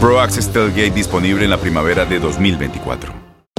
Pro Access Tailgate disponible en la primavera de 2024.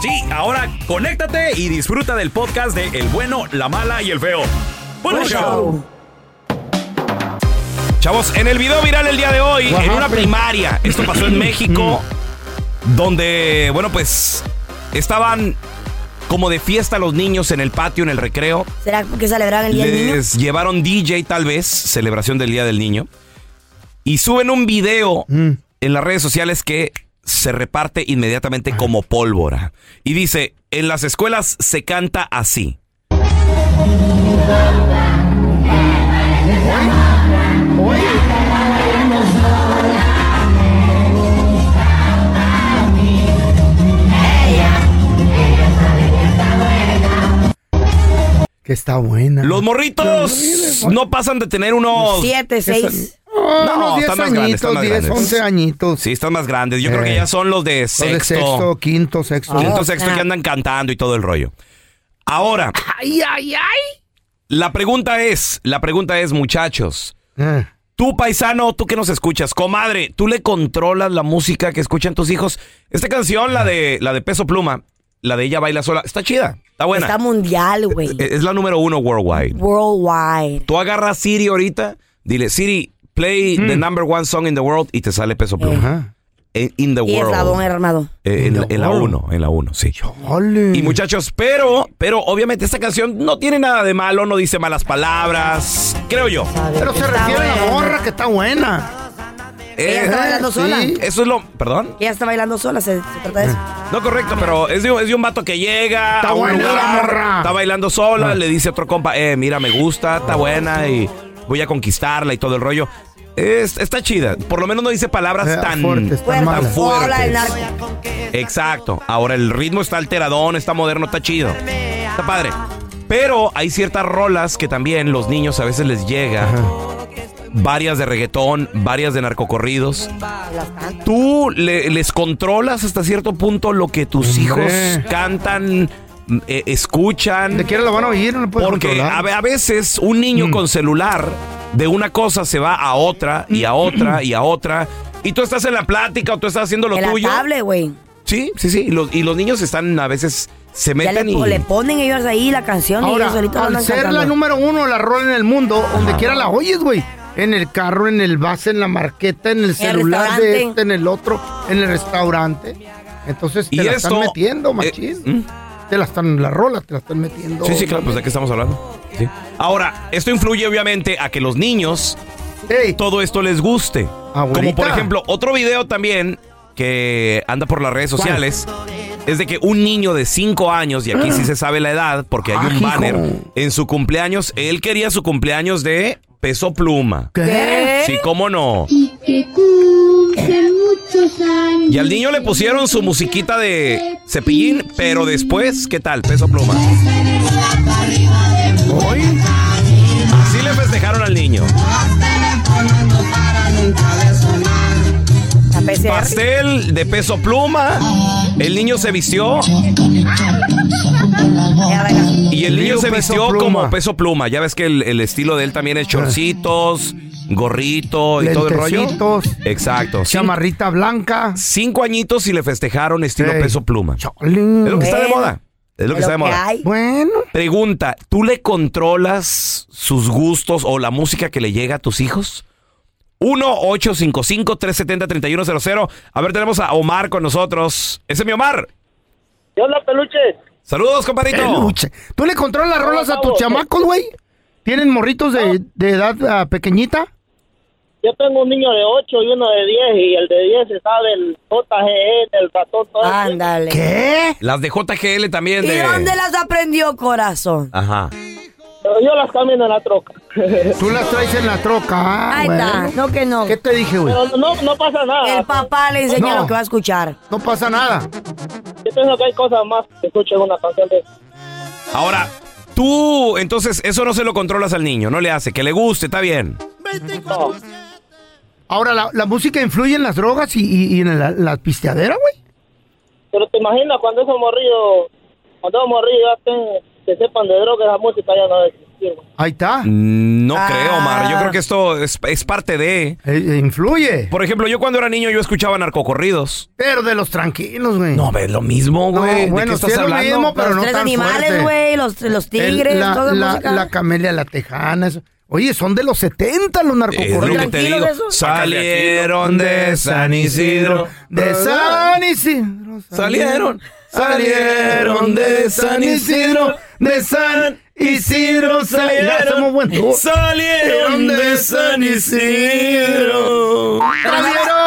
Sí, ahora conéctate y disfruta del podcast de El bueno, la mala y el feo. Buen show. Chavos, en el video viral el día de hoy, en una primaria, esto pasó en México, donde, bueno, pues estaban como de fiesta los niños en el patio, en el recreo. ¿Será que celebraban el Día del Niño? Les llevaron DJ tal vez, celebración del Día del Niño. Y suben un video Mm. en las redes sociales que se reparte inmediatamente como pólvora. Y dice, en las escuelas se canta así. Que está buena. Los morritos no pasan de tener unos... Siete, seis. No, unos 10 están más grandes, están añitos, más 10, grandes. 11 añitos. Sí, están más grandes. Yo creo que Eh. ya son los de Los sexto. de sexto, quinto, sexto. Quinto, sexto que andan cantando y todo el rollo. Ahora, Ay, ay, ay. la pregunta es, la pregunta es, muchachos, Eh. tú paisano, tú que nos escuchas, comadre, ¿tú le controlas la música que escuchan tus hijos? Esta canción, la de, la de Peso Pluma, la de ella baila sola, está chida, está buena. Está mundial, güey. Es es la número uno worldwide. Worldwide. Tú agarras Siri ahorita, dile, Siri, play the number one song in the world y te sale Peso Pluma. Ajá. En- In the Y world. eslabón armado. Eh, en, la world. uno, en la uno, sí. Ole. Y muchachos, pero, pero obviamente esta canción no tiene nada de malo, no dice malas palabras, creo yo. Pero se refiere a la morra que está buena. Ella está Eh, bailando sola. sí. eso es lo, perdón. Ella está bailando sola, se, se trata de eso. No, correcto, pero es de, es de un vato que llega Está a un buena la lugar, morra. está bailando sola, Ah. le dice a otro compa, eh, mira, me gusta, está buena y voy a conquistarla y todo el rollo. Es- está chida, por lo menos no dice palabras Eh, tan, fuertes, tan de fuertes. narco. Exacto. Ahora el ritmo está alteradón, está moderno, está chido. Está padre. Pero hay ciertas rolas que también los niños a veces les llega. Varias de reggaetón, varias de narcocorridos. ¿Tú le- les controlas hasta cierto punto lo que tus Hombre. hijos cantan, eh, escuchan? De quiera lo van a oír, no lo pueden Porque controlar. a, ve- a veces un niño Mm. con celular de una cosa se va a otra y a otra y a otra. Y tú estás en la plática o tú estás haciendo lo En la tuyo. tablet, güey. Sí, sí, sí. Y los, y los niños están a veces se Ya le, meten y. le ponen ellos ahí la canción y Ahora, ellos solitos la al ser cantando. la número uno, la rola en el mundo, donde quiera la oyes, güey. En el carro, en el bus, en la marqueta, en el celular de este, en el otro, en el restaurante. Entonces te Y la esto, están metiendo, eh, machín. ¿mm? Te la están, la rola te la están metiendo. Sí, sí, claro, pues de qué estamos hablando. Sí. Ahora, esto influye obviamente a que los niños Ey, todo esto les guste. Abuelita. Como por ejemplo, otro video también que anda por las redes sociales es de que un niño de 5 años, y aquí sí se sabe la edad porque hay Ah, un hijo. banner en su cumpleaños, él quería su cumpleaños de peso pluma. ¿Qué? Sí, cómo no. y que Y al niño le pusieron su musiquita de cepillín, pero después, ¿qué tal? Peso pluma. Hoy, Así le festejaron al niño. Pastel de peso pluma. El niño se vistió y el niño se vistió como peso pluma. Ya ves que el estilo de él también es chorcitos, gorrito y todo el rollo. Lentecitos. Exacto. Cin- chamarrita blanca. cinco añitos y le festejaron estilo Ey. peso pluma. Chale. Es lo que está de moda. Es lo que Es está de moda. Bueno, Pregunta, ¿tú le controlas sus gustos o la música que le llega a tus hijos? 1-855-370-3100. A ver, tenemos a Omar con nosotros. Ese es mi Omar. ¿Qué onda, peluche? Saludos, compadrito. peluche. ¿Tú le controlas las rolas a tus chamacos, güey? ¿Tienen morritos de, de edad ah, pequeñita? Yo tengo un niño de 8 y uno de 10 y el de 10 está del JGE, del ratón. todo. Ándale. ¿Qué? Las de JGL también ¿Y de... dónde las aprendió, corazón? Ajá. Pero yo las camino en la troca. Tú las traes en la troca. ah, Ahí bueno. está. No que no. ¿Qué te dije, güey? Pero no, no pasa nada. El papá le enseña No. lo que va a escuchar. No pasa nada. Yo pienso que hay cosas más que escuchen una canción de Ahora, tú, entonces, eso no se lo controlas al niño, no le hace, que le guste, está bien. no. Ahora, ¿la, la música influye en las drogas y, y- y en la, la pisteadera, güey? Pero te imaginas cuando esos morrillos, cuando esos morrillos que sepan de droga, esa música ya no va a existir. güey. Ahí está. No Ah. creo, Omar. Yo creo que esto es, es parte de... Eh, eh, influye. Por ejemplo, yo cuando era niño yo escuchaba narcocorridos. Pero de los tranquilos, güey. No, ves lo mismo, No, güey. ¿De bueno, qué estás sí es lo hablando? mismo, pero los no tres tan animales, güey, los, los El- tigres, la, todo la, música. la camelia, la tejana. eso. Oye, son de los 70 los Es lo narcocorridos. que te Tranquilos digo. esos. Salieron de San Isidro. De San Isidro. Salieron, salieron de San Isidro, de San Isidro. Salieron. Salieron de San Isidro. Salieron.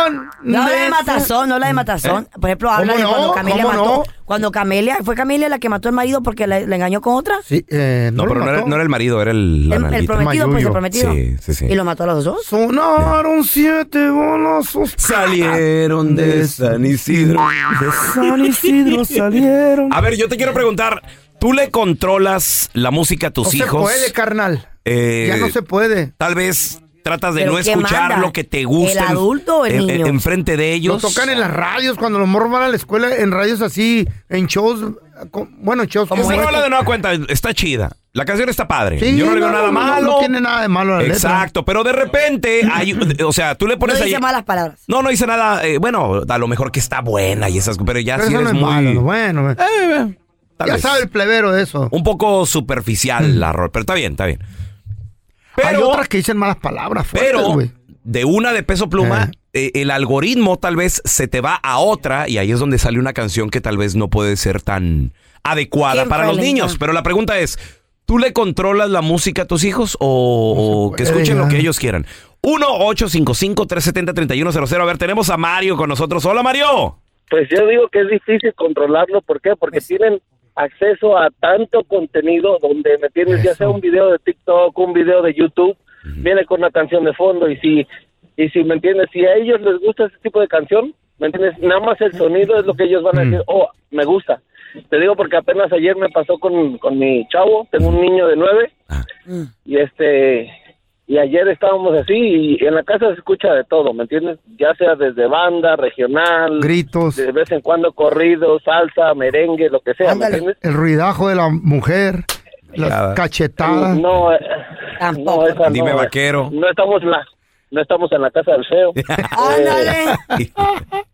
No la de Matazón, no la de Matazón. Por ejemplo, habla ¿Cómo de no? cuando Camelia ¿Cómo mató. no? Cuando Camelia, fue Camelia la que mató al marido porque le, le engañó con otra. Sí, eh, No, no, pero lo no era, no era el marido, era el, la El, el prometido, pues el prometido. Sí, sí, sí. Y lo mató a los dos. Sonaron siete balazos. Salieron de San Isidro. De San Isidro salieron. A ver, yo te quiero preguntar, ¿tú le controlas la música a tus no hijos? se puede, carnal. Eh, ya no se puede. Tal vez tratas de ¿Pero no escuchar manda? lo que te gusta. ¿El en- adulto o el en- niño? en- Enfrente de Lo ellos. tocan en las radios, cuando los morros van a la escuela, en radios así, en shows, con- bueno, shows como rola este. de nueva cuenta está chida. La canción está padre. Sí, Yo no le veo nada no, malo. No tiene nada de malo la letra. Exacto, pero de repente hay, o sea, tú le No pones ahí. dice malas palabras. No, no dice nada. eh, bueno, a lo mejor que está buena y esas, pero ya Pero sí eso no eres es muy. malo, bueno. Eh, eh, tal ya vez. sabe el plebero de eso. Un poco superficial la rola, pero está bien, está bien. Hay Pero, otras que dicen malas palabras fuertes, pero de una de peso pluma, eh, el algoritmo tal vez se te va a otra y ahí es donde sale una canción que tal vez no puede ser tan adecuada ¿Quién para los niños. niño? Pero la pregunta es, ¿tú le controlas la música a tus hijos o, o que escuchen lo que ellos quieran? 1-855-370-3100. A ver, tenemos a Mario con nosotros. Hola, Mario. Pues yo digo que es difícil controlarlo. ¿Por qué? Porque tienen acceso a tanto contenido donde me tienes ya sea un video de TikTok, un video de YouTube, viene con una canción de fondo y si y si me entiendes, si a ellos les gusta ese tipo de canción, me entiendes, nada más el sonido es lo que ellos van a decir, oh, me gusta. Te digo porque apenas ayer me pasó con, con mi chavo, tengo un niño de nueve y este y ayer estábamos así y en la casa se escucha de todo, ¿me entiendes? Ya sea desde banda, regional, Gritos, de vez en cuando corrido, salsa, merengue, lo que sea, ¿me entiendes? el ruidajo de la mujer, las Ya. cachetadas. No, eh, no, esa Dime, no, eh. vaquero. No estamos en la, no estamos en la casa del feo. Ándale.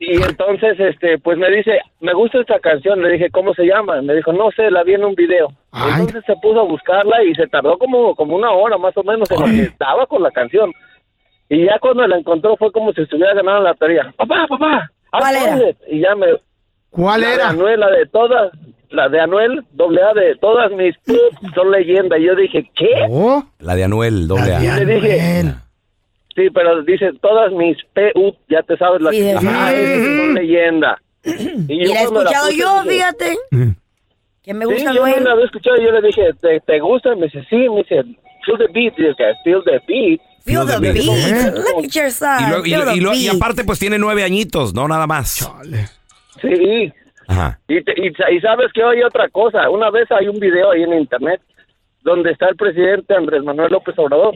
Y entonces, este, pues me dice, me gusta esta canción. Le dije, ¿cómo se llama? Me dijo, no sé, la vi en un video. Entonces se puso a buscarla y se tardó como, como una hora más o menos en lo que estaba con la canción. Y ya cuando la encontró fue como si estuviera ganando la lotería. Papá, papá, ¿Cuál era? Y ya me... ¿Cuál la era? De Anuel, la de todas, la de Anuel, doble A de todas mis son leyenda. Y yo dije, ¿qué? Oh, La de Anuel, doble A. Y le dije, sí, pero dice todas mis PU, ya te sabes la Sí, que sí. Son leyenda. Y la he escuchado yo, dije, fíjate. Que me Sí, gusta yo Noel. no la había escuchado y yo le dije, ¿te, te gusta? Me dice, sí, me dice, feel the beat. Y yo, que feel the beat. Feel the beat. Look at your side. Y, luego- y- aparte, pues tiene nueve añitos, no nada más. Sí. Ajá. Y, te- y, y sabes que hay otra cosa. Una vez hay un video ahí en internet donde está el presidente Andrés Manuel López Obrador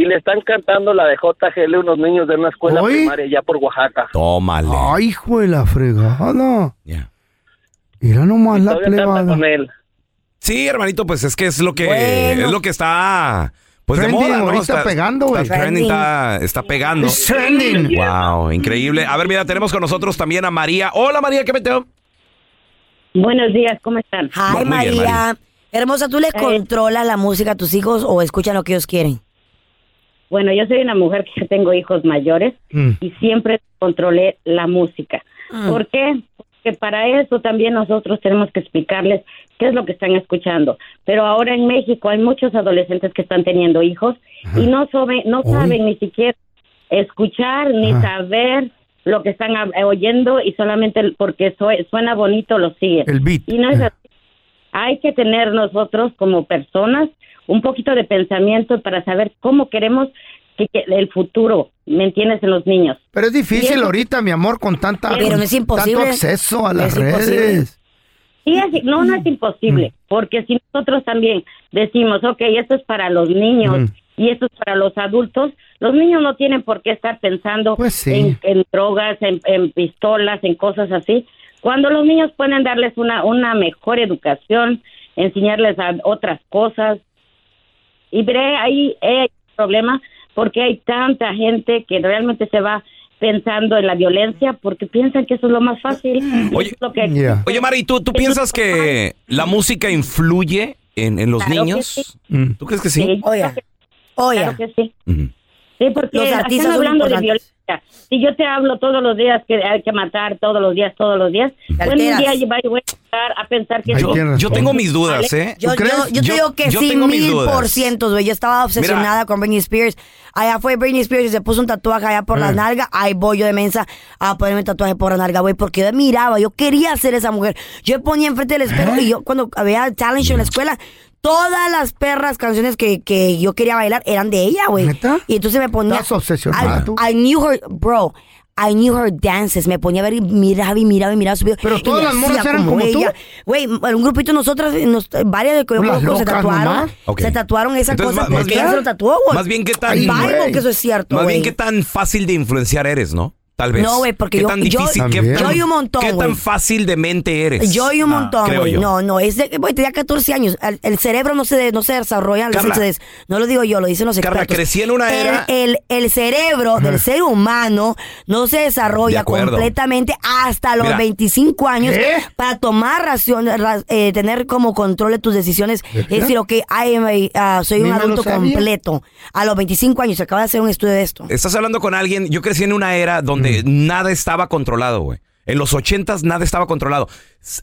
y le están cantando la de JGL unos niños de una escuela primaria allá por Oaxaca. Tómale. Ay, hijo de la fregada. Ya. Mira nomás la Todavía canta plebada. con él. Sí, hermanito, pues es que es lo que Bueno. es lo que está pues de Trending moda, ¿no? ahorita Está pegando, güey. está trending, está, está pegando. It's trending. Wow, increíble. A ver, mira, tenemos con nosotros también a María. Hola, María, ¿qué meteo? Buenos días, ¿cómo están? Ay, Muy bien, María. María. Hermosa, ¿tú les controlas la música a tus hijos o escuchan lo que ellos quieren? Bueno, yo soy una mujer que tengo hijos mayores Mm. y siempre controlé la música. Mm. ¿Por qué? Porque para eso también nosotros tenemos que explicarles qué es lo que están escuchando. Pero ahora en México hay muchos adolescentes que están teniendo hijos y no, saben, no Uy. saben ni siquiera escuchar ni Ajá. saber lo que están ah, oyendo y solamente porque sue- suena bonito lo siguen. El beat. Y no es así. Hay que tener nosotros como personas un poquito de pensamiento para saber cómo queremos que, que el futuro, ¿me entiendes? En los niños. Pero es difícil ahorita, mi amor, con tanta Pero no es imposible. tanto acceso a las Es imposible. redes. Sí, es- no, no es imposible, porque si nosotros también decimos, ok, esto es para los niños Mm. y esto es para los adultos, los niños no tienen por qué estar pensando Pues sí. en, en drogas, en, en pistolas, en cosas así, cuando los niños pueden darles una, una mejor educación, enseñarles a otras cosas. Y veré, ahí hay un problema porque hay tanta gente que realmente se va pensando en la violencia porque piensan que eso es lo más fácil. Oye, lo que Yeah. Oye, Mari, ¿tú, tú piensas que la música influye en, en los Claro niños? sí. Mm. ¿Tú crees que sí? Sí, Oye, oye. Claro que sí. Ujú. Sí, porque Los están artistas son hablando de violencia. Si yo te hablo todos los días que hay que matar, todos los días, todos los días, pues un día yo voy a empezar a pensar que Yo razón. tengo mis dudas, ¿eh? Yo, yo, yo te Yo- digo que yo sí, tengo mis mil dudas. por ciento, güey. Yo estaba obsesionada con Britney Spears. Allá fue Britney Spears y se puso un tatuaje allá por Eh. las nalgas. Ahí voy yo de mensa a ponerme tatuaje por la nalga, güey. Porque yo miraba, yo quería ser esa mujer. Yo me ponía enfrente del espejo Eh. y yo cuando había talent show en la escuela, todas las perras canciones que, que yo quería bailar eran de ella, güey. ¿Neta? Y entonces me ponía... Estás obsesionada I. I knew her, bro. I knew her dances. Me ponía a ver y miraba y miraba y miraba su video. Pero y todas las morras eran como tú. ella. Güey, un grupito de nosotras, nos- varias de que se tatuaron. nomás. Ok. Se tatuaron esa Entonces, cosa más- porque bien- ella se lo tatuó, güey. Más bien, ¿qué tan, Ay, Bible que eso es cierto, más bien, güey. qué tan fácil de influenciar eres, ¿no? Tal vez. No, güey, porque ¿Qué yo- tan yo- difícil, qué tan- Yo y un montón, ¿Qué tan fácil de mente eres? Yo y un Ah, montón, güey. yo. No, no, es de, güey, tenía 14 años. El, el cerebro no se, no se desarrolla, Carla. des- no lo digo yo, lo dicen los Carla, expertos. crecí en una El- era- El, el, cerebro del ser humano no se De desarrolla completamente hasta los Mira. 25 años para tomar ración, ra- eh, tener como control de tus decisiones. Es decir, ok, I am a- ah, soy un adulto completo. A los 25 años, se acaba de hacer un estudio de esto. Estás hablando con alguien, yo crecí en una era donde nada estaba controlado, güey. En los ochentas nada estaba controlado.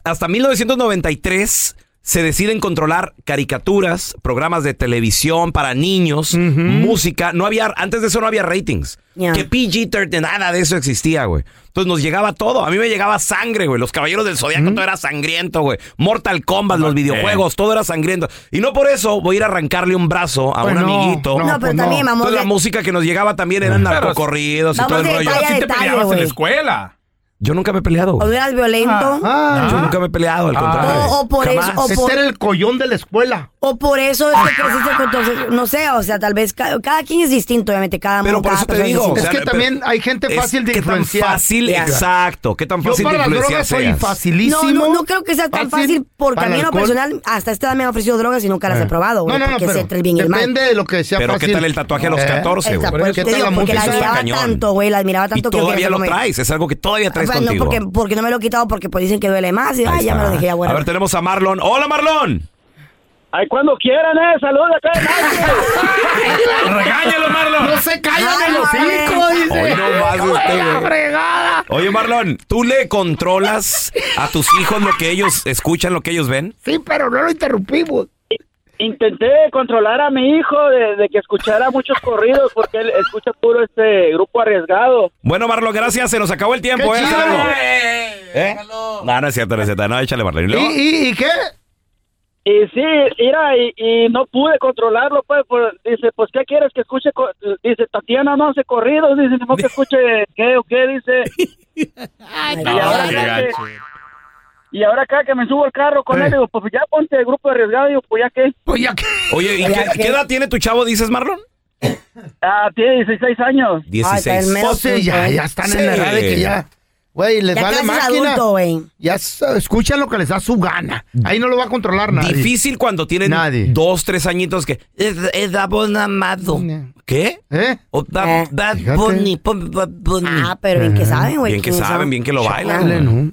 Hasta 1993 se deciden controlar caricaturas, programas de televisión para niños, música. No había, antes de eso no había ratings. Que PG-13, nada de eso existía, güey. Entonces nos llegaba todo. A mí me llegaba sangre, güey. Los Caballeros del Zodiaco, todo era sangriento, güey. Mortal Kombat, los videojuegos, todo era sangriento. Y no por eso voy a ir a arrancarle un brazo a Pues un no, amiguito. no, No, pero pues también, vamos Entonces la música que nos llegaba también eran narcocorridos y todo el rollo. Así te detalle, peleabas en la escuela. Yo nunca me he peleado. O eras violento. Ah, Yo nunca me he peleado, al contrario. O, o por eso, o Este por, era el collón de la escuela. o por eso es que creciste con tu- no sé, o sea, tal vez ca- cada, quien es distinto, obviamente, cada Pero por cada eso te es digo, distinta. o Es sea, que también hay gente Es fácil de qué tan influenciar. fácil, exacto. ¿Qué tan Yo fácil de para las influenciar drogas soy facilísimo. No, no, no creo que sea tan fácil, porque Para a mí lo personal, hasta esta edad me han ofrecido drogas y nunca las he Eh. probado, güey, No, no, no, porque sé pero entre el bien y el mal. depende de lo que sea Pero fácil. ¿qué tal el tatuaje a los Eh. 14, güey? Exacto, por ¿Qué eso te tal digo, la porque la admiraba cañón. tanto, güey, la admiraba tanto que todavía lo traes, es algo que todavía traes Bueno, contigo. porque, porque no me lo he quitado porque pues dicen que duele más y Ahí ay, ya me lo dejé ya bueno. A ver, tenemos a Marlon. ¡Hola, Marlon! Ay, cuando quieran, eh, saludos acá. ¡Regáñalo, Marlon! No se callan el hocico, dice. Hoy no más ¡Hijo de este, la güey. fregada! Oye, Marlon, ¿tú le controlas a tus hijos lo que ellos escuchan, lo que ellos ven? Sí, pero no lo interrumpimos. Intenté controlar a mi hijo de, de que escuchara muchos corridos porque él escucha puro este grupo arriesgado. Bueno, Marlon, gracias. Se nos acabó el tiempo, ¡Qué ¿eh? luego. ¿Eh? No, no es cierto, no es cierto. No, échale, Marlon. ¿Y ¿Y, luego? y, y qué? Y sí, mira, y, y no pude controlarlo, pues, pues, dice, pues, ¿qué quieres que escuche? co- Dice, Tatiana no hace corridos, dice, no que escuche, ¿qué o qué? Dice, Ay, y, ahora qué acá que, y ahora acá que me subo al carro con Eh. él, digo, pues ya ponte el grupo arriesgado, digo, pues ya qué, Pues ya que... Oye, ¿y qué, qué edad tiene tu chavo, dices, Marlon? ah, tiene 16 años. 16. Menos Pues sí, ya, ya están Sí. en la edad de que ya... Güey, les Ya vale máquina. adulto, güey. Ya escuchan lo que les da su gana. Ahí no lo va a controlar nadie. Difícil cuando tienen Nadie. dos, tres añitos que... Es, es Bad Amado. ¿Qué? ¿Eh? O Bad, Eh. Bad Fíjate. Bunny, pon- Bad Bunny. Ah, pero bien que saben, güey. Bien que saben, bien que lo bailan. Dale, ¿no?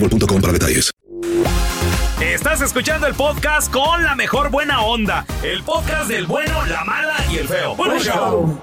boostmobile.com para detalles. Estás escuchando el podcast con la mejor buena onda. El podcast del bueno, la mala y el feo. Show.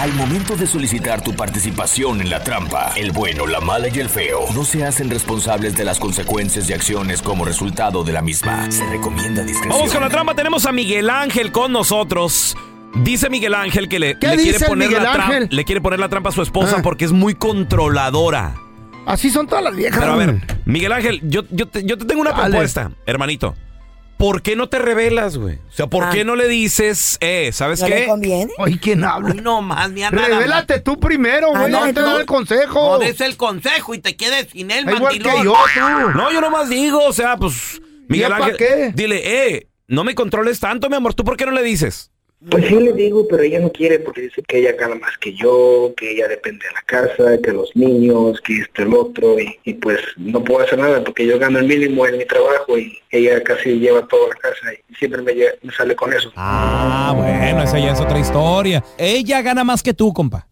Al momento de solicitar tu participación en la trampa, el bueno, la mala y el feo no se hacen responsables de las consecuencias y acciones como resultado de la misma. Se recomienda discreción. Vamos con la trampa. Tenemos a Miguel Ángel con nosotros. Dice Miguel Ángel que le, ¿Qué le quiere poner Miguel la le quiere poner la trampa a su esposa Ah. porque es muy controladora. Así son todas las viejas. Pero a ver, Miguel Ángel, yo, yo, te, yo te tengo una Dale. propuesta, hermanito. ¿Por qué no te revelas, güey? O sea, ¿por Ah. qué no le dices, eh, ¿sabes ¿No qué? conviene? Oye, ¿quién habla? No más, ni a nada. Revélate tú primero, güey. No te da el consejo. No des el consejo y te quedes sin él, Igual mandilón. que yo, tú. No, yo nomás digo, o sea, pues, Miguel ¿Ya pa' Ángel, qué? dile, eh, no me controles tanto, mi amor, ¿tú por qué no le dices? Pues sí le digo, pero ella no quiere porque dice que ella gana más que yo, que ella depende de la casa, que los niños, que esto, el otro, y, y pues no puedo hacer nada porque yo gano el mínimo en mi trabajo y ella casi lleva toda la casa y siempre me, me sale con eso. Ah, bueno, esa ya es otra historia. Ella gana más que tú, compa.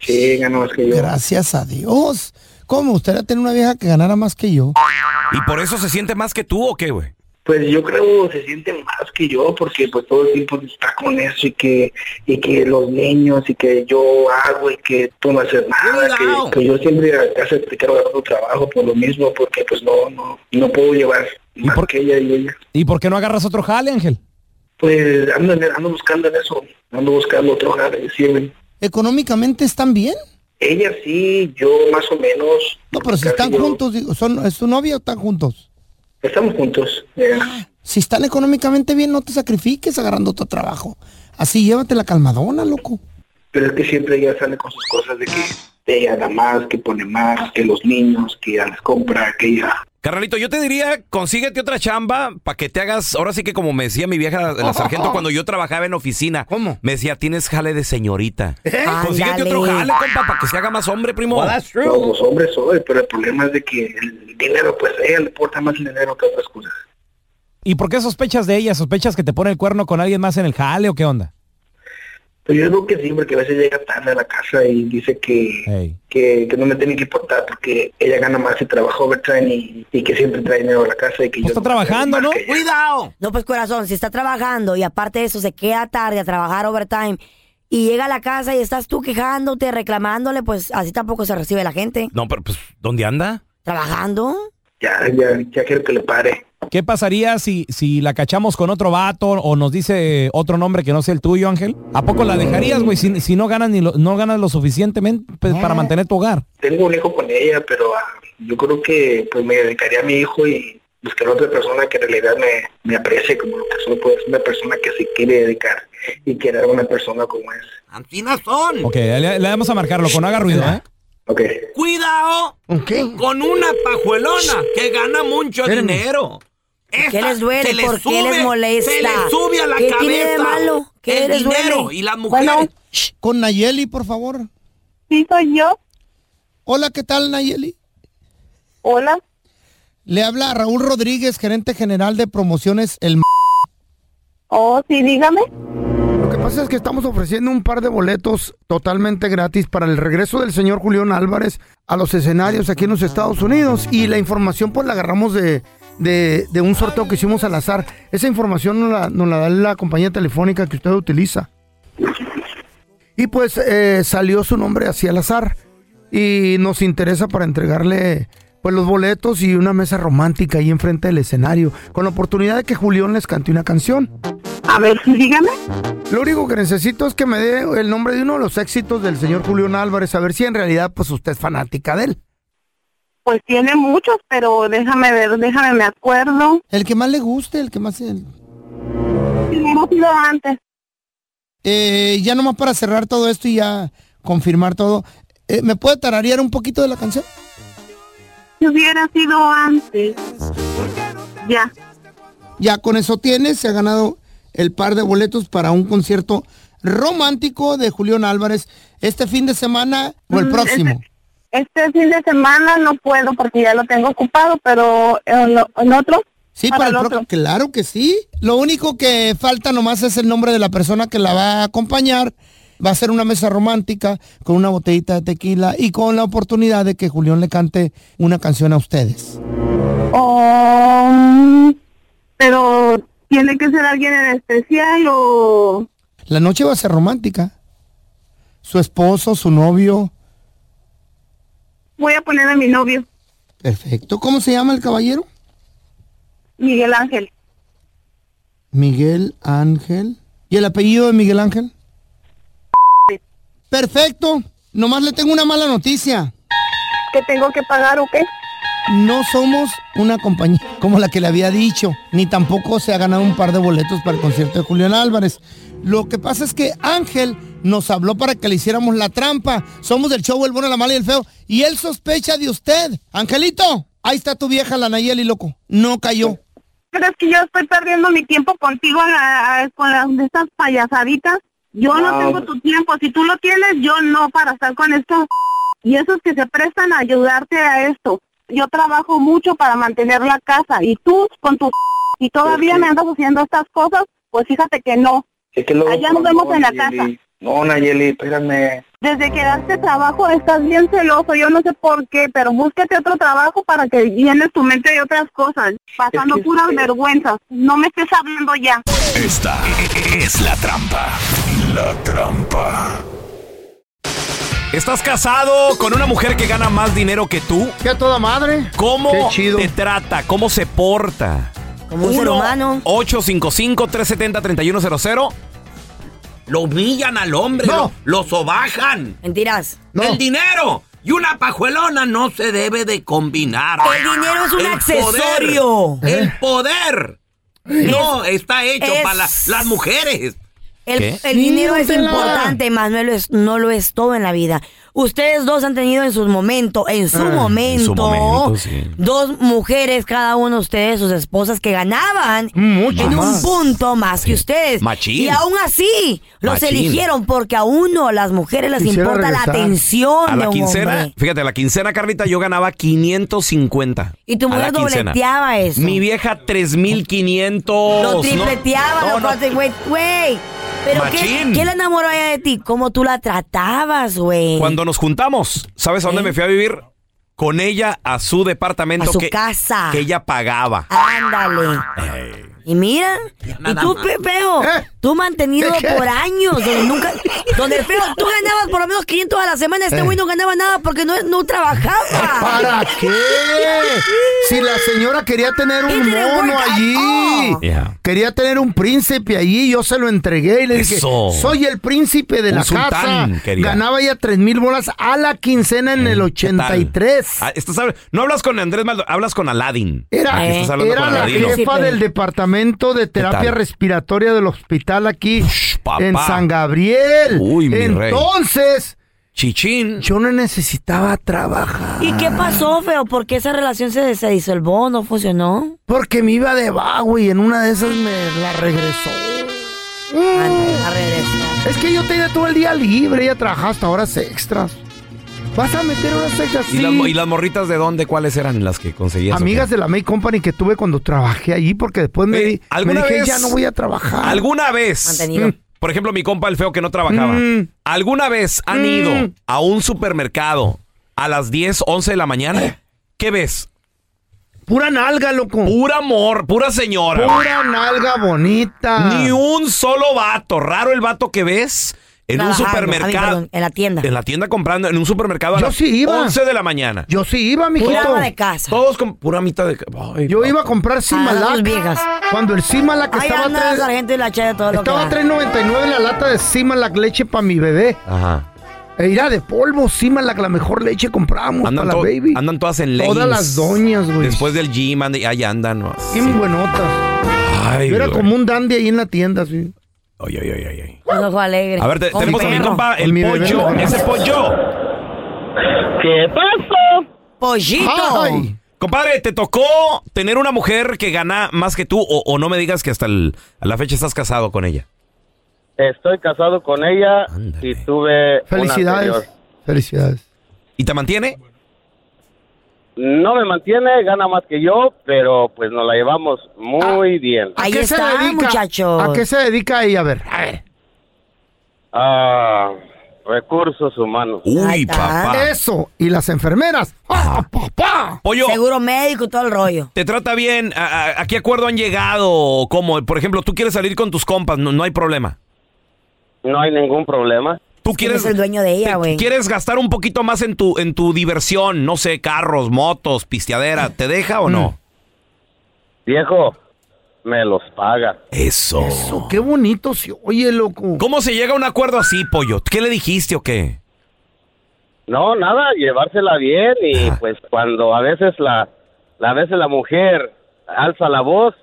Sí, gana más que yo. Gracias a Dios. ¿Cómo me gustaría tener una vieja que ganara más que yo? ¿Y por eso se siente más que tú o qué, güey? Pues yo creo se siente más que yo porque pues todo el tiempo está con eso y que y que los niños y que yo hago y que tú no haces nada, que, que yo siempre te quiero agarrar tu trabajo por lo mismo porque pues no no no puedo llevar más por- que ella y ella. ¿Y por qué no agarras otro jale, Ángel? Pues ando, ando buscando en eso, ando buscando otro jale, güey. ¿Económicamente están bien? Ella sí, yo más o menos. No, pero si están yo- juntos, digo, son, ¿es tu novia o están juntos? Estamos juntos. ya. Si están económicamente bien, no te sacrifiques agarrando otro trabajo. Así llévate la calmadona, loco. Pero es que siempre ella sale con sus cosas de que ella da más, que pone más, que los niños, que ella les compra, que ella... Carnalito, yo te diría, consíguete otra chamba para que te hagas, ahora sí que como me decía mi vieja, la sargento, cuando yo trabajaba en oficina. ¿Cómo? Me decía, tienes jale de señorita. Consíguete otro jale, compa, para que se haga más hombre, primo. No, los hombres soy, pero el problema es de que el dinero, pues a ella le importa más el dinero que otras cosas. ¿Y por qué sospechas de ella? ¿Sospechas que te pone el cuerno con alguien más en el jale o qué onda? Pero yo creo que sí, porque a veces llega tarde a la casa y dice que, que, que no me tiene que importar porque ella gana más y trabaja overtime y, y que siempre trae dinero a la casa y que yo... está trabajando, ¿no? ¡Cuidado! No, pues corazón, si está trabajando y aparte de eso se queda tarde a trabajar overtime y llega a la casa y estás tú quejándote, reclamándole, pues así tampoco se recibe la gente. No, pero pues, ¿dónde anda? ¿Trabajando? Ya, ya, ya quiero que le pare. ¿Qué pasaría si, si la cachamos con otro vato o nos dice otro nombre que no sea el tuyo, Ángel? ¿A poco la dejarías, güey, si, si no ganas ni lo, no ganas lo suficientemente pues, para mantener tu hogar? Tengo un hijo con ella, pero ah, yo creo que pues me dedicaría a mi hijo y buscar otra persona que en realidad me, me aprecie como lo que soy, pues una persona que se quiere dedicar y querer a una persona como es. Antinas son. Ok, le, le vamos a marcarlo, con haga ruido, ¿eh? Ok. Cuidado con una pajuelona que gana mucho dinero. ¿Qué les duele? se le ¿Por qué les molesta? Se le sube a la ¿Qué cabeza. tiene de malo? ¿Qué el les duele? dinero y las mujeres. Shh, Con Nayeli, por favor. Sí, soy yo. Hola, ¿qué tal, Nayeli? Hola. Le habla Raúl Rodríguez, gerente general de promociones El M- Oh, sí, dígame. Pasa es que estamos ofreciendo un par de boletos totalmente gratis para el regreso del señor Julián Álvarez a los escenarios aquí en los Estados Unidos y la información pues la agarramos de, de- de un sorteo que hicimos al azar. Esa información nos la, nos la da la compañía telefónica que usted utiliza. Y pues eh, salió su nombre así al azar y nos interesa para entregarle pues los boletos y una mesa romántica ahí enfrente del escenario con la oportunidad de que Julián les cante una canción. A ver, dígame. Lo único que necesito es que me dé el nombre de uno de los éxitos del señor Julián Álvarez, a ver si en realidad pues usted es fanática de él. Pues tiene muchos, pero déjame ver, déjame, me acuerdo. El que más le guste, el que más... el- Hemos ido antes. Eh, ya nomás para cerrar todo esto y ya confirmar todo, eh, ¿me puede tararear un poquito de la canción? Si hubiera sido antes. Ya. Ya con eso tiene, se ha ganado el par de boletos para un concierto romántico de Julián Álvarez este fin de semana o el Mm, próximo. Este fin de semana no puedo porque ya lo tengo ocupado, pero en, lo- en otro. Sí, para, el pro- claro que sí. Lo único que falta nomás es el nombre de la persona que la va a acompañar. Va a ser una mesa romántica con una botellita de tequila y con la oportunidad de que Julián le cante una canción a ustedes. Oh, pero tiene que ser alguien en especial o La noche va a ser romántica. Su esposo, su novio. voy a poner a mi novio, Perfecto. ¿Cómo se llama el caballero? Miguel Ángel. Miguel Ángel. ¿Y el apellido de Miguel Ángel? Perfecto. Nomás le tengo una mala noticia. ¿Que tengo que pagar o qué? No somos una compañía como la que le había dicho, ni tampoco se ha ganado un par de boletos para el concierto de Julián Álvarez. Lo que pasa es que Ángel nos habló para que le hiciéramos la trampa. Somos del show El Bueno, la Mala y el Feo. Y él sospecha de usted. Angelito, ahí está tu vieja, la Nayeli, loco. No cayó. Pero es que yo estoy perdiendo mi tiempo contigo a- a- con las de estas payasaditas. Yo no No. tengo tu tiempo. Si tú lo tienes, yo no para estar con esto. Y esos que se prestan a ayudarte a esto. Yo trabajo mucho para mantener la casa. Y tú con tu... Y todavía me andas haciendo estas cosas, pues fíjate que no. Es que luego Allá nos vemos en la Nayeli- casa. No, Nayeli, espérame. Desde que daste trabajo estás bien celoso, yo no sé por qué, pero búsquete otro trabajo para que llenes tu mente de otras cosas, pasando Es que- puras vergüenzas. No me estés hablando ya. Esta es la trampa. La trampa. ¿Estás casado con una mujer que gana más dinero que tú? ¿Qué a toda madre? ¿Cómo Qué chido. te trata? ¿Cómo se porta? Como un ser humano. 855-370-3100. lo humillan al hombre, lo, lo sobajan. Mentiras. El dinero y una pajuelona no se debe de combinar. El dinero es un El accesorio. poder, el poder no está hecho es- para la- las mujeres. El, dinero es importante, más no lo es, no lo es todo en la vida. Ustedes dos han tenido en sus momentos, en su Ah, momento, en su momento, sí. dos mujeres, cada uno de ustedes, sus esposas, que ganaban en más. un punto más que ustedes. Machín. Y aún así, los Machín. eligieron porque a uno, las mujeres, les Quisiera importa la atención A de la un quincena, hombre. fíjate, a la quincena, Carlita, yo ganaba 550. Y tu A mujer dobleteaba eso. Mi vieja 3500. Lo tripleteaba, No, no, no. güey, güey. Pero ¿qué. ¿qué le enamoró a ella de ti? ¿Cómo tú la tratabas, güey? Cuando nos juntamos, ¿sabes a dónde me fui a vivir? Con ella a su departamento. A su que, casa. Que ella pagaba. Ándale. Y mira, y tú, más. Pe- Feo, tú mantenido por años, donde nunca, donde el Feo, tú ganabas por lo menos 500 a la semana, este Eh. güey no ganaba nada porque no, no trabajaba. ¿Para qué? Si la señora quería tener un didn't mono allí, all. Yeah. quería tener un príncipe allí, yo se lo entregué y le dije, Eso. soy el príncipe de Un la sultán, casa. quería. Ganaba ya tres mil bolas a la quincena en el ¿Qué tal? 83. Ah, estás no hablas con Andrés Maldonado, hablas con Aladín. Era, Estás hablando era con la Aladino. jefa del departamento de terapia respiratoria del hospital aquí papá. en San Gabriel. Uy, mi rey. Entonces, Chichín. yo no necesitaba trabajar. ¿Y qué pasó, Feo? ¿Por qué esa relación se, se disolvó? ¿No funcionó? Porque me iba de vago y en una de esas me la regresó. La regresó. Es que yo tenía todo el día libre, ella trabajaba hasta horas extras. ¿Vas a meter horas extras? ¿Y, Sí. las, y las morritas de dónde? ¿Cuáles eran las que conseguías? Amigas de la May Company que tuve cuando trabajé allí, porque después me, Eh, di- me ¿alguna dije, vez- ya no voy a trabajar. ¿Alguna vez? Mantenido. Mm, Por ejemplo, mi compa el feo que no trabajaba. Mm. ¿Alguna vez han Mm. ido a un supermercado a las 10, 11 de la mañana? ¿Qué ves? Pura nalga, loco. Pura amor, pura señora. Pura nalga bonita. Ni un solo vato. Raro el vato que ves en un. A mí, supermercado. perdón, en la tienda. En la tienda comprando, en un supermercado a Yo las sí iba. 11 de la mañana. Yo sí iba, mijito. Pura ama de casa. Todos con pura mitad de... Ay, Yo iba a comprar Ah, Simalac. dos viejas. Cuando el Simalac Ahí estaba anda la y la chaya todo lo que estaba da. 3.99 la lata de Simalac leche para mi bebé. Ajá. E irá de polvo, Simalac, la mejor leche compramos Andan, para la to- baby. andan todas en leggings. Todas las doñas, güey. Después del gym, anda- ahí andan. ¿no? Bien buenotas. Ay, Yo era güey. como un dandy ahí en la tienda, sí. Ay, ay, ay, ay, ay. Con ojo alegre. A ver, te- Con tenemos a mi perro. compa, Con el mi bebé pollo. Ese pollo. ¿Qué pasó? Pollito. Ay. Compadre, ¿te tocó tener una mujer que gana más que tú o, o no me digas que hasta el- a la fecha estás casado con ella? Estoy casado con ella y tuve una Felicidades. anterior. Felicidades. ¿Y te mantiene? No me mantiene, gana más que yo, pero pues nos la llevamos muy bien. ¿A Ahí qué se está, dedica? muchachos. ¿A qué se dedica ella? A ver, a ver. Ah, recursos humanos. Ahí Uy, está. papá. Eso. ¿Y las enfermeras? ¡Ah, papá! Pollo, Seguro médico y todo el rollo. ¿te trata bien? ¿A, a- a qué acuerdo han llegado? ¿O ¿Cómo? Por ejemplo, tú quieres salir con tus compas, no, no hay problema. No hay ningún problema. Tú ¿Quién quieres, es el dueño de ella, güey? quieres gastar un poquito más en tu, en tu diversión, no sé, carros, motos, pisteadera, ¿te deja o no? Viejo, me los paga. Eso. Eso, qué bonito se oye, loco. ¿Cómo se llega a un acuerdo así, pollo? ¿Qué le dijiste o qué? No, nada, llevársela bien y pues cuando a veces la, a veces la mujer alza la voz,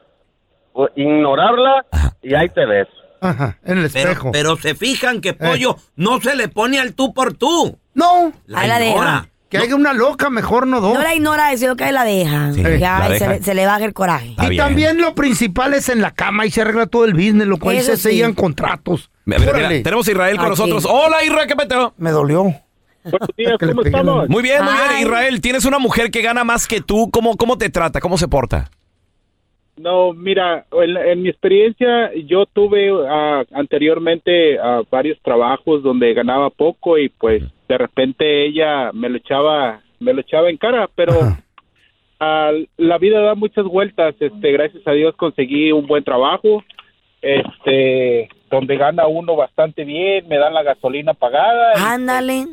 o ignorarla y ahí te ves. Ajá, en el Pero, espejo. pero se fijan que pollo no se le pone al tú por tú. no, Ahí la ignora. deja. que haya una loca, mejor no dos. No la ignora, sino que ahí la deja. Sí, ya la se, deja. le, se le baja el coraje. Está y bien. también lo principal es en la cama y se arregla todo el business, lo cual Eso se sí. sellan contratos. Mira, tenemos a Israel con Aquí. nosotros. Hola, Israel, ¿qué peteo? Me dolió. Buenos días, Que le ¿cómo pegué la- estamos? Muy bien, muy bien. Israel, tienes una mujer que gana más que tú. ¿Cómo, cómo te trata? ¿Cómo se porta? No, mira, en, en mi experiencia yo tuve ah, anteriormente ah, varios trabajos donde ganaba poco y pues de repente ella me lo echaba, me lo echaba en cara, pero ah, la vida da muchas vueltas. Este, gracias a Dios conseguí un buen trabajo, este, donde gana uno bastante bien, me dan la gasolina pagada. y, Ándale.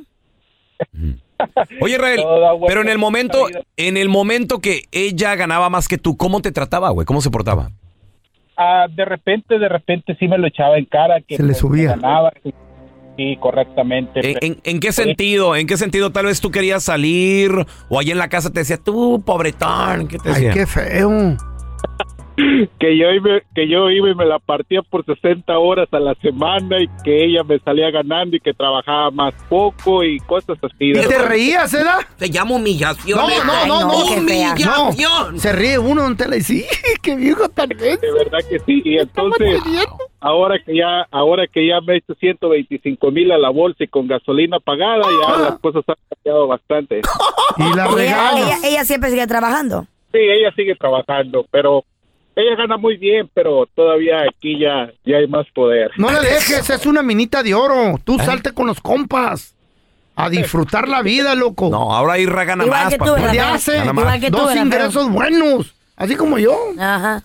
Oye, Israel, pero en el en momento, en el momento que ella ganaba más que tú, ¿cómo te trataba, güey? ¿Cómo se portaba? ah, de repente, de repente sí me lo echaba en cara que Se le pues, subía. ganaba. Sí, sí, correctamente. ¿En, pero- en- en qué sentido? ¿En qué sentido tal vez tú querías salir o ahí en la casa te decía, tú, pobretón? ¿Qué te Ay, decía? qué feo. que yo iba, que yo iba y me la partía por 60 horas a la semana y que ella me salía ganando y que trabajaba más poco y cosas así. ¿Y te reías, eh? Se llama humillación. No, ¿eh? no, no, no. Humillación. No, se ríe uno en tele y sí, qué viejo tan De verdad que sí. Y entonces, ahora que ya, ahora que ya me he hecho 125 mil a la bolsa y con gasolina pagada, ya las cosas han cambiado bastante. Y la Y ella, ella, ella siempre sigue trabajando. Sí, ella sigue trabajando, pero ella gana muy bien, pero todavía aquí ya, ya hay más poder. No le dejes, es una minita de oro. Tú salte con los compas. A disfrutar la vida, loco. No, ahora Irra gana Igual más. que tú, tú, Dos ¿verdad, ingresos buenos. Así como yo. Ajá.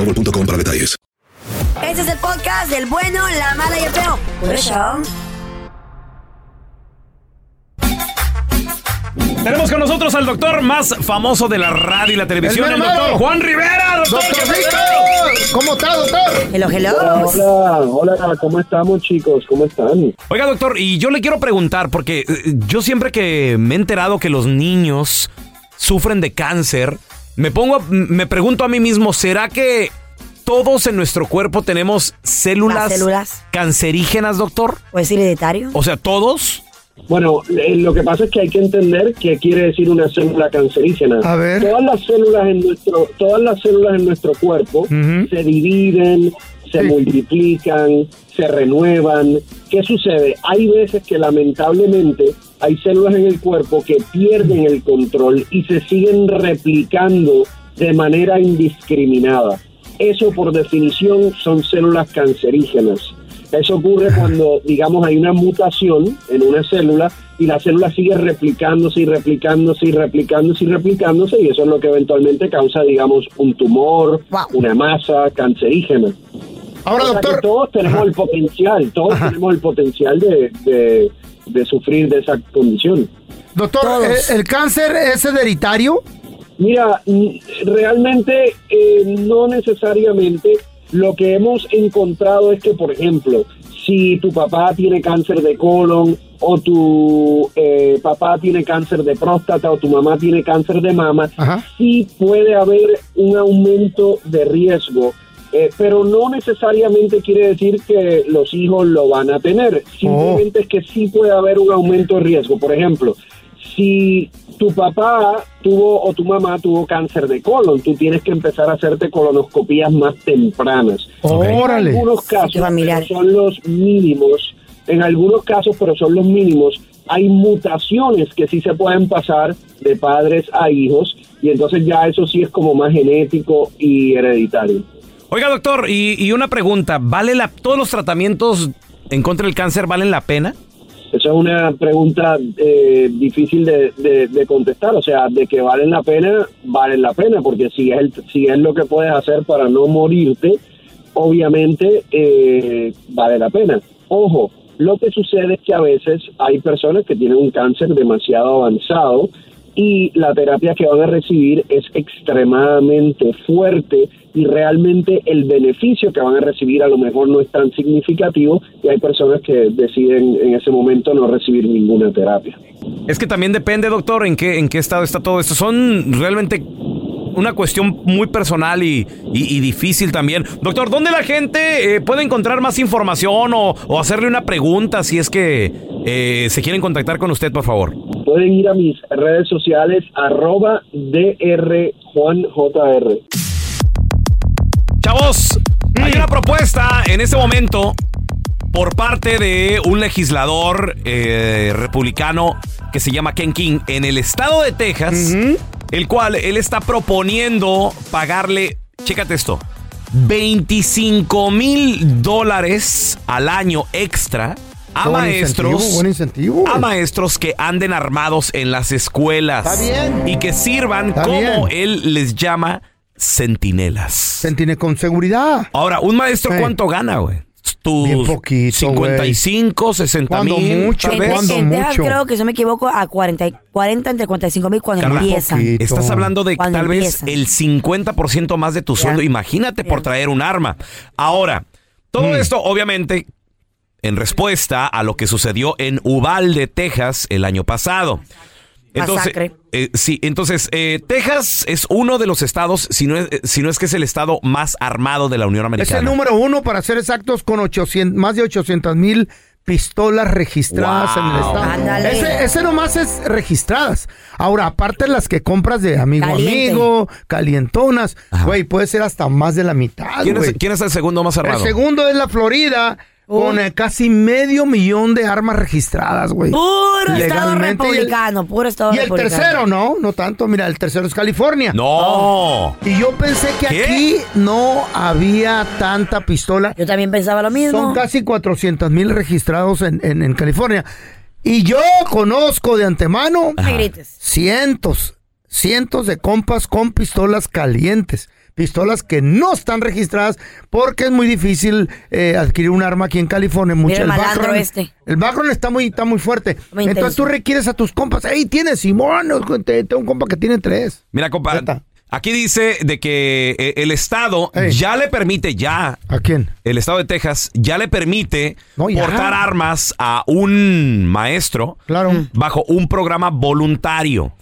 boostmobile.com para detalles. Este es el podcast del bueno, la mala y el feo. Por eso. Tenemos con nosotros al doctor más famoso de la radio y la televisión, el, mero. doctor Juan Rivera. Doctor, ¡Doctorcito! ¿Cómo está, doctor? Hello, hello. Hola, hola, ¿cómo estamos chicos? ¿Cómo están? Oiga, doctor, y yo le quiero preguntar, porque eh, yo siempre que me he enterado que los niños sufren de cáncer, me pongo, a- me pregunto a mí mismo, ¿será que todos en nuestro cuerpo tenemos células, Las células. cancerígenas, doctor? ¿O es hereditario? O sea, ¿todos? Bueno, eh, lo que pasa es que hay que entender qué quiere decir una célula cancerígena. A ver. Todas las células en nuestro, todas las células en nuestro cuerpo se dividen, se multiplican, se renuevan. ¿Qué sucede? Hay veces que lamentablemente hay células en el cuerpo que pierden el control y se siguen replicando de manera indiscriminada. Eso por definición son células cancerígenas. Eso ocurre cuando, digamos, hay una mutación en una célula y la célula sigue replicándose y replicándose y replicándose y replicándose y eso es lo que eventualmente causa, digamos, un tumor, una masa cancerígena. Ahora, O sea doctor. que todos tenemos el potencial, todos tenemos el potencial de, de- de sufrir de esa condición. Doctor, ¿el, el cáncer es hereditario? Mira, mm, realmente eh, no necesariamente. Lo que hemos encontrado es que, por ejemplo, si tu papá tiene cáncer de colon o tu eh, papá tiene cáncer de próstata o tu mamá tiene cáncer de mama, sí puede haber un aumento de riesgo. Eh, pero no necesariamente quiere decir que los hijos lo van a tener. Simplemente es que sí puede haber un aumento de riesgo. Por ejemplo, si tu papá tuvo o tu mamá tuvo cáncer de colon, tú tienes que empezar a hacerte colonoscopías más tempranas. Órale. En algunos casos pero son los mínimos, en algunos casos, pero son los mínimos. Hay mutaciones que sí se pueden pasar de padres a hijos y entonces ya eso sí es como más genético y hereditario. Oiga, doctor, y, y una pregunta, ¿vale la, todos los tratamientos en contra del cáncer valen la pena? Esa es una pregunta eh, difícil de, de- contestar, o sea, de que valen la pena, valen la pena, porque si es, el- si es lo que puedes hacer para no morirte, obviamente eh, vale la pena. Ojo, lo que sucede es que a veces hay personas que tienen un cáncer demasiado avanzado y la terapia que van a recibir es extremadamente fuerte y realmente el beneficio que van a recibir a lo mejor no es tan significativo y hay personas que deciden en ese momento no recibir ninguna terapia. Es que también depende, doctor, en qué, en qué estado está todo esto. Son realmente una cuestión muy personal y, y- difícil también. Doctor, ¿dónde la gente eh, puede encontrar más información o, o hacerle una pregunta si es que eh, se quieren contactar con usted, por favor? Pueden ir a mis redes sociales arroba drjuanjr. Chavos, hay una propuesta en este momento por parte de un legislador eh, republicano que se llama Ken King en el estado de Texas, el cual él está proponiendo pagarle, chécate esto, 25 mil dólares al año extra a buen maestros. incentivo, buen incentivo, a maestros que anden armados en las escuelas. Está bien. Y que sirvan Está como bien. él les llama centinelas. Sentine con seguridad. Ahora, un maestro, Sí. ¿cuánto gana, güey? Tus Bien poquito, 55, 60 Cuando mil. mucho, tal vez. cuando mucho. creo que, si no me equivoco, a 40, y- 40 entre 45 mil cuando Carla, empiezan. Estás hablando de Cuando tal vez empiezan. el 50% más de tu sueldo. Imagínate por traer un arma. Ahora, todo Mm. esto, obviamente, en respuesta a lo que sucedió en Uvalde, Texas, el año pasado. Entonces, Masacre. eh, sí, entonces, eh, Texas es uno de los estados, si no, es, eh, si no es que es el estado más armado de la Unión Es Americana. el número uno, para ser exactos, con 800, más de 800 mil pistolas registradas en el estado. Ándale. Ese, ese nomás es registradas. Ahora, aparte las que compras de amigo a Caliente. amigo, calientonas, güey, puede ser hasta más de la mitad, ¿Quién es, quién es el segundo más El armado? segundo es la Florida, con eh, casi medio millón de armas registradas, güey. Puro estado Legalmente, y el- republicano, puro estado Y el republicano. tercero, no, no tanto. Mira, el tercero es California. No. Y yo pensé que ¿Qué? aquí no había tanta pistola. Yo también pensaba lo mismo. Son casi 400 mil registrados en, en- en California. Y yo conozco de antemano No me grites. cientos, cientos de compas con pistolas calientes. Pistolas que no están registradas porque es muy difícil eh, adquirir un arma aquí en California. Mucho, el background, este. el background está muy, está muy fuerte. Muy Entonces tú requieres a tus compas. ¡Ey, tienes Simón! te- Tengo un compa que tiene tres. Mira, compa, aquí dice de que eh, el Estado Ey. ya le permite, ya, ¿A quién? el Estado de Texas ya le permite No, ya. portar armas a un maestro Claro. bajo un programa voluntario.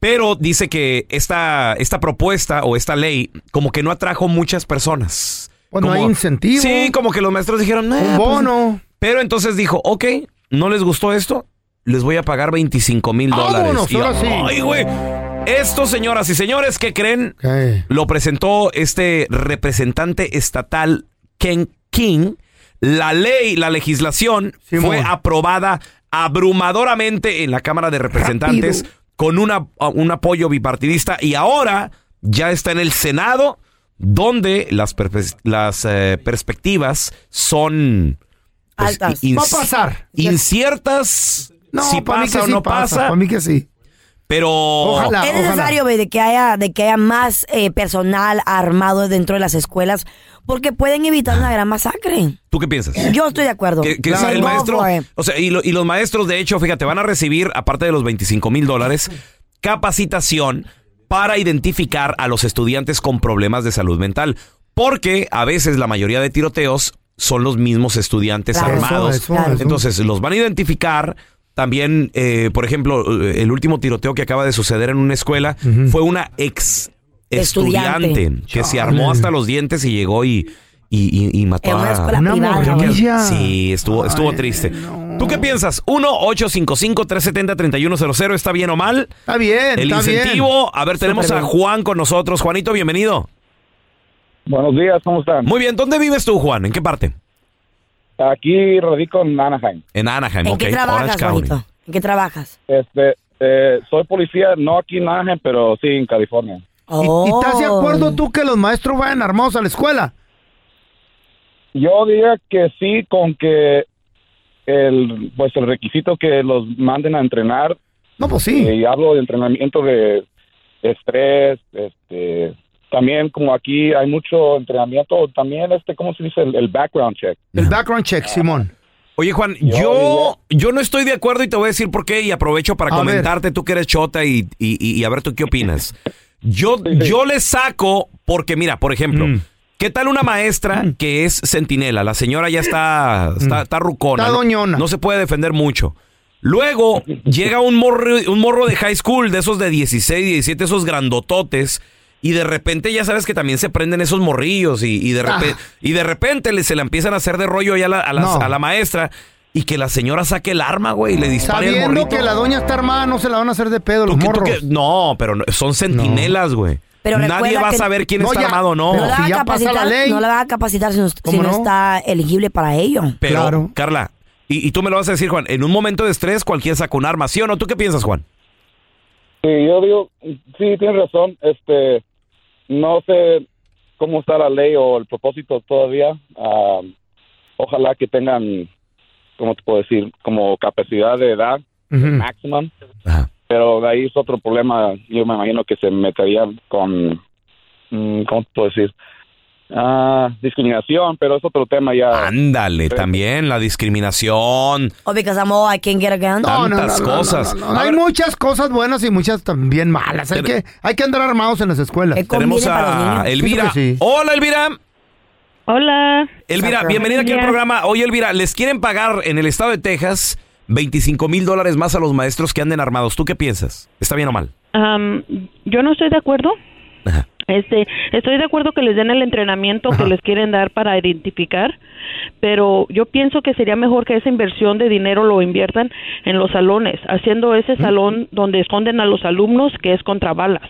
Pero dice que esta, esta propuesta o esta ley como que no atrajo muchas personas. Pues no Como- hay incentivo. Sí, como que los maestros dijeron, "Nah, Un pues, bono. pero entonces dijo, ok, ¿no les gustó esto? Les voy a pagar 25 mil dólares. Vámonos, Y, ahora sí. Ay, güey. Esto, señoras y señores, ¿qué creen? Lo presentó este representante estatal Ken King. La ley, la legislación fue aprobada abrumadoramente en la Cámara de Representantes Rápido. Con una, un apoyo bipartidista y ahora ya está en el Senado donde las, perpe- las eh, perspectivas son pues, Altas. in- Va a pasar. inciertas No, si pasa que o sí no pasa. pasa, Para mí que sí. pero Ojalá. Es necesario, de que haya, de que haya más eh, personal armado dentro de las escuelas, porque pueden evitar una gran masacre. ¿tú qué piensas? Yo estoy de acuerdo. Que, que el maestro, o sea, y, lo- y los maestros, de hecho, fíjate, van a recibir, aparte de los 25 mil dólares, capacitación para identificar a los estudiantes con problemas de salud mental. Porque a veces la mayoría de tiroteos son los mismos estudiantes Claro. armados. Eso, eso, eso. Entonces, los van a identificar. También, eh, por ejemplo, el último tiroteo que acaba de suceder en una escuela fue una ex estudiante, Estudiante. que se armó hasta los dientes y llegó y, y, y- y mató En a Una morrilla. Sí, estuvo, estuvo triste. ¿Tú qué piensas? 1-855-370-3100. ¿Está bien o mal? Está bien, El está bien. incentivo. A ver, tenemos Súper a. Juan con nosotros. Juanito, bienvenido. Buenos días, ¿cómo están? Muy bien, ¿dónde vives tú, Juan? ¿En qué parte? Aquí radico en Anaheim. En Anaheim, ¿En ok. qué trabajas, Orange County. Juanito? ¿En qué trabajas? Este, eh, soy policía, no aquí en Anaheim, pero sí en California. ¿Y- Oh. ¿Y, estás de acuerdo tú que los maestros vayan armados a la escuela? Yo diría que sí, con que el, pues el requisito que los manden a entrenar, No, pues sí. eh, y hablo de entrenamiento de estrés, este, también como aquí hay mucho entrenamiento, también este, ¿cómo se dice? El, el background check. El background check, Simón. Oye, Juan, yo, yo no estoy de acuerdo y te voy a decir por qué y aprovecho para A comentarte, tú que eres chota y, y, y- y a ver tú qué opinas. Yo, yo le saco porque, mira, por ejemplo, Mm. ¿qué tal una maestra que es centinela? La señora ya está, está, está rucona. Mm. Está ¿no? doñona. No se puede defender mucho. Luego llega un morro, un morro de high school, de esos de 16, 17, esos grandototes. Y de repente ya sabes que también se prenden esos morrillos y, y de, repente, y de repente le, se la empiezan a hacer de rollo ya a la, a las- No. a la maestra y que la señora saque el arma, güey, y le dispare al Sabiendo morrito. que la doña está armada, no se la van a hacer de pedo los ¿Tú qué- tú morros. qué? No, pero no- son centinelas, güey. Pero Nadie recuerda va a que- saber quién No, está ya, armado o no. No la, van a capacitar, no la van a capacitar si no, si ¿Cómo no no? está elegible para ello. Pero, Carla, y, y tú me lo vas a decir, Juan, en un momento de estrés cualquiera saca un arma, ¿sí o no? ¿Tú qué piensas, Juan? Sí, yo digo, sí, tienes razón. Este, no sé cómo está la ley o el propósito todavía. Ah, ojalá que tengan, ¿cómo te puedo decir? Como capacidad de edad maximum. Pero de ahí es otro problema. Yo me imagino que se meterían con, mm, ¿cómo te puedo decir? Ah, discriminación, pero es otro tema ya. Ándale, también la discriminación. O because I'm old, I can't get a gun. Tantas cosas. No, no, hay muchas cosas buenas y muchas también malas. Hay que, hay que andar armados en las escuelas. Tenemos a Elvira. Sí. Hola, Elvira. Hola. Elvira, bienvenida aquí al programa. Oye, Elvira, les quieren pagar en el estado de Texas 25 mil dólares más a los maestros que anden armados. ¿Tú qué piensas? ¿Está bien o mal? Yo no estoy de acuerdo. Este, estoy de acuerdo que les den el entrenamiento que les quieren dar para identificar, pero yo pienso que sería mejor que esa inversión de dinero lo inviertan en los salones, haciendo ese salón donde esconden a los alumnos que es contra balas.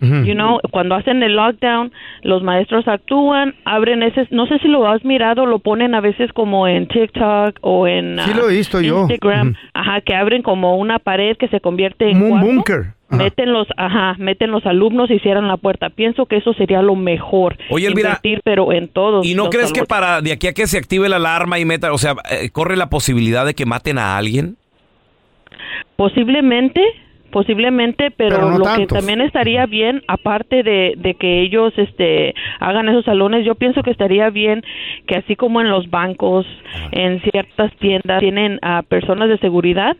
You know, cuando hacen el lockdown, los maestros actúan, abren ese, no sé si lo has mirado, lo ponen a veces como en TikTok o en Sí ah, lo he visto yo. Instagram, ajá, que abren como una pared que se convierte en un búnker. Ajá. Meten los, ajá, meten los alumnos y cierran la puerta. Pienso que eso sería lo mejor. Oye, Elvira, Invertir, pero en todos. ¿Y no crees que para de aquí a que se active la alarma y meta, o sea, eh, corre la posibilidad de que maten a alguien? Posiblemente, posiblemente, pero, Pero no lo que también estaría bien, aparte de, de que ellos este, hagan esos salones, yo pienso que estaría bien que así como en los bancos, en ciertas tiendas, tienen a personas de seguridad,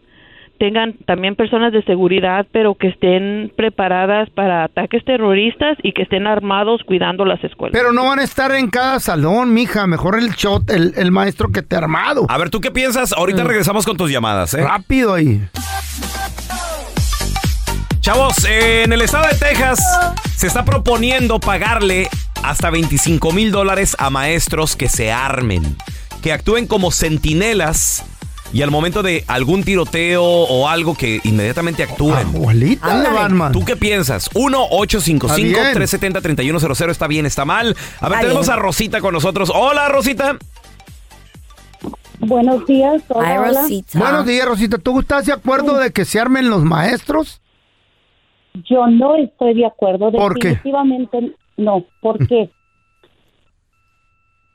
tengan también personas de seguridad, pero que estén preparadas para ataques terroristas y que estén armados cuidando las escuelas. Pero no van a estar en cada salón, mija. Mejor el shot, el, el maestro que te ha armado. A ver, ¿tú qué piensas? Ahorita regresamos con tus llamadas, ¿eh? Rápido ahí. Chavos, en el estado de Texas se está proponiendo pagarle hasta 25 mil dólares a maestros que se armen, que actúen como centinelas y al momento de algún tiroteo o algo que inmediatamente actúen. Abuelita de Batman. ¿Tú qué piensas? Está bien. 1-855-370-3100. ¿Está bien? ¿Está mal? A ver, Está tenemos a Rosita con nosotros. Hola, Rosita. Buenos días. Hola, Ay, hola. Rosita. Buenos días, Rosita. ¿Tú estás de acuerdo de que se armen los maestros? Yo no estoy de acuerdo. ¿Por qué? Definitivamente no. ¿Por qué?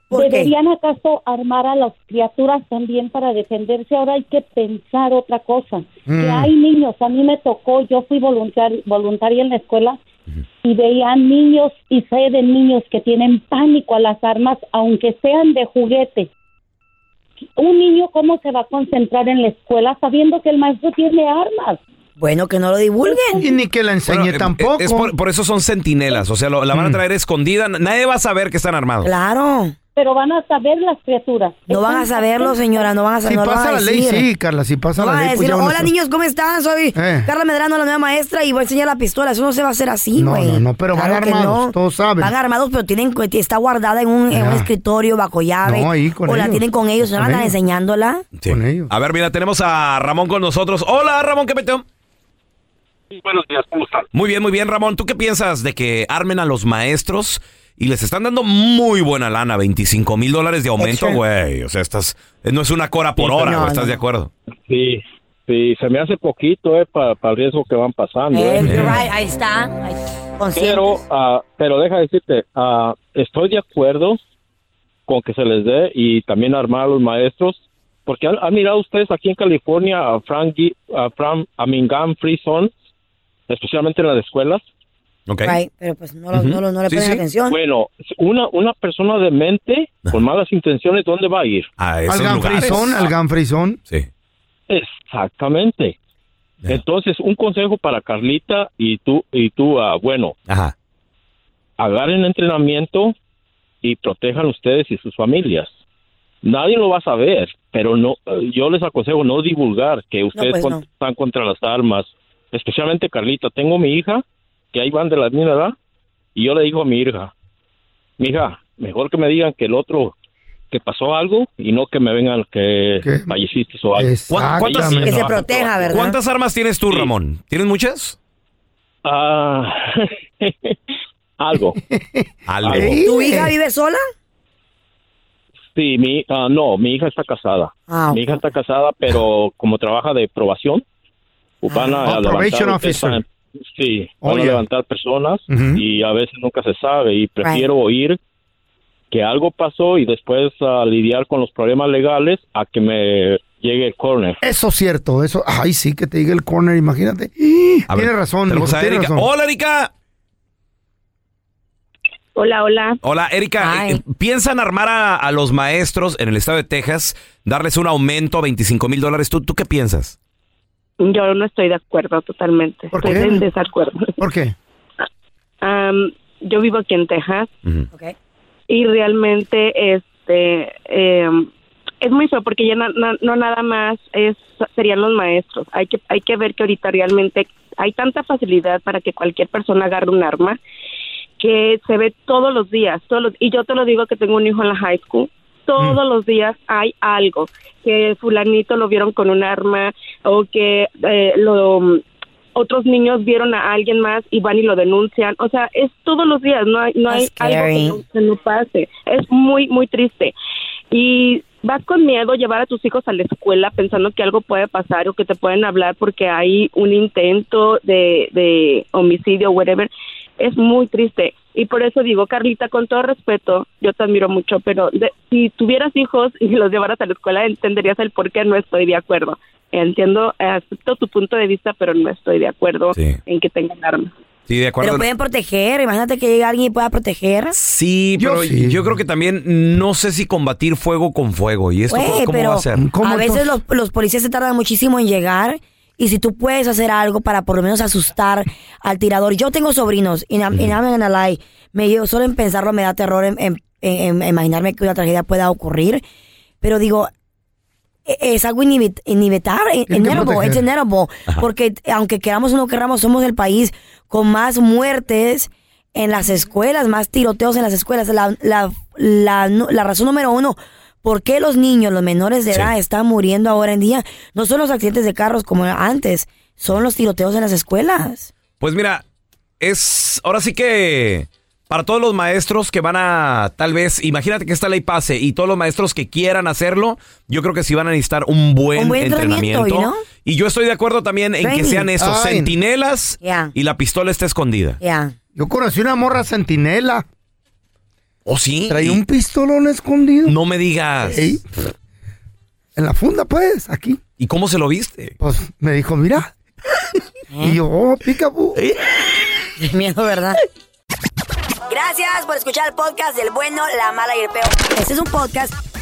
¿Por qué? ¿Deberían acaso armar a las criaturas también para defenderse? Ahora hay que pensar otra cosa. Que Mm. hay niños, a mí me tocó, yo fui voluntaria, voluntaria en la escuela y veía niños y sé de niños que tienen pánico a las armas, aunque sean de juguete. Un niño, ¿cómo se va a concentrar en la escuela sabiendo que el maestro tiene armas? Bueno, que no lo divulguen. Y ni que la enseñe Bueno, eh, tampoco. es por, por eso son centinelas. O sea, lo- la van a traer escondida. Nadie va a saber que están armados. Claro. Pero van a saber las criaturas. No van a saberlo, señora, no van a Si saber. no van pasa la ley, sí, Carla. Si pasa No la van ley, pues decir, hola niños, ¿cómo están? Soy Eh. Carla Medrano, la nueva maestra, y voy a enseñar la pistola. Eso no se va a hacer así, güey. no, no, pero van Claro armados, no. todos saben. Van armados, pero tienen, está guardada en un, en un Ya. escritorio bajo llave. No, ahí con o la ellos. tienen con ellos, no Con andan ellos. enseñándola. Sí. A ver, mira, tenemos a Ramón con nosotros. Hola, Ramón, ¿qué peteo? Buenos días, ¿cómo están? Muy bien, muy bien, Ramón. ¿Tú qué piensas de que armen a los maestros y les están dando muy buena lana, 25 mil dólares de aumento, güey? O sea, estás, no es una cora por Sí, hora, no, ¿estás no. de acuerdo? Sí, sí, se me hace poquito, eh, para el riesgo que van pasando. Eh, eh. right, ahí está. Ahí-. Pero, ah, pero deja decirte, ah, estoy de acuerdo con que se les dé y también armar a los maestros, porque han, han mirado ustedes aquí en California a Frank, a Fran, a Mingan Free Zone, especialmente en las escuelas. Ok. Right, pero pues no, lo- no, lo- no le Sí, ponen sí. atención. Bueno, una, una persona de mente con malas intenciones, ¿dónde va a ir? A Al ganfrizón, al ganfrizón. Sí. Exactamente. Entonces, un consejo para Carlita y tú, y tú, ah, bueno, Ajá. agarren entrenamiento y protejan ustedes y sus familias. Nadie lo va a saber, pero no, yo les aconsejo no divulgar que ustedes pues con- no. están contra las armas, especialmente Carlita. Tengo mi hija, que ahí van de la misma edad, y yo le digo a mi hija, mi hija, mejor que me digan que el otro, que pasó algo, y no que me vengan que falleciste o algo. ¿Cuán- ¿Cuántas, Que se proteja, ¿verdad? ¿Cuántas armas tienes tú, Ramón? ¿Tienes muchas? Ah, algo. Algo. ¿Tu hija vive sola? Sí, mi, ah, no, mi hija está casada. Ah, Mi hija está casada, pero como trabaja de probación, van a Oh, levantar, officer. sí, Oh, van a yeah. levantar personas y a veces nunca se sabe y prefiero oír que algo pasó y después ah, lidiar con los problemas legales a que me llegue el corner. Eso es cierto, eso. Ay, sí, que te diga el corner, imagínate. A ver, Tienes razón. a razón. Hola, Erika. Hola, hola. Hola, Erika. eh, ¿Piensan armar a, a los maestros en el estado de Texas, darles un aumento a 25 mil dólares? ¿Tú, ¿Tú qué piensas? Yo no estoy de acuerdo totalmente. ¿Por estoy qué? en desacuerdo. ¿Por qué? Yo vivo aquí en Texas Ok. y realmente este em, es muy feo porque ya na- na- no nada más es serían los maestros. Hay que hay que ver que ahorita realmente hay tanta facilidad para que cualquier persona agarre un arma que se ve todos los días, todos los- y yo te lo digo que tengo un hijo en la high school. Todos los días hay algo que fulanito lo vieron con un arma o que eh, lo otros niños vieron a alguien más y van y lo denuncian. O sea, es todos los días, no hay, no hay algo que no, que no pase. Es muy, muy triste. Y vas con miedo llevar a tus hijos a la escuela pensando que algo puede pasar o que te pueden hablar porque hay un intento de, de homicidio o whatever. Es muy triste. Y por eso digo, Carlita, con todo respeto, yo te admiro mucho, pero de- si tuvieras hijos y los llevaras a la escuela, entenderías el por qué no estoy de acuerdo. Entiendo, acepto tu punto de vista, pero no estoy de acuerdo Sí. en que tengan armas. Sí, de acuerdo. Pero pueden proteger. Imagínate que llegue alguien y pueda proteger. Sí, Yo pero sí. yo creo que también no sé si combatir fuego con fuego. ¿Y esto Güey, cómo pero va a ser? a veces los, los policías se tardan muchísimo en llegar y si tú puedes hacer algo para por lo menos asustar al tirador. Yo tengo sobrinos y I'm, and lie, me yo solo en pensarlo me da terror en, en- en- en imaginarme que una tragedia pueda ocurrir, pero digo e- es algo inevit- inevitable, que inevitable, porque aunque queramos o no queramos, somos el país con más muertes en las escuelas, más tiroteos en las escuelas. La, la, la, la razón número uno, ¿por qué los niños, los menores de edad, están muriendo ahora en día? No son los accidentes de carros como antes, son los tiroteos en las escuelas. Pues mira, es ahora sí que para todos los maestros que van a tal vez, imagínate que esta ley pase y todos los maestros que quieran hacerlo, yo creo que sí van a necesitar un buen, Un buen entrenamiento. know? Y yo estoy de acuerdo también en que sean esos Ay. centinelas Yeah. y la pistola está escondida. Ya. Yo conocí una morra centinela. ¿Oh, sí? Traía un pistolón escondido. No me digas. Ey. En la funda, pues, aquí. ¿Y cómo se lo viste? Pues me dijo, mira. Y yo, oh, picabú. Qué miedo, ¿verdad? Gracias por escuchar el podcast del bueno, la mala y el peor. Este es un podcast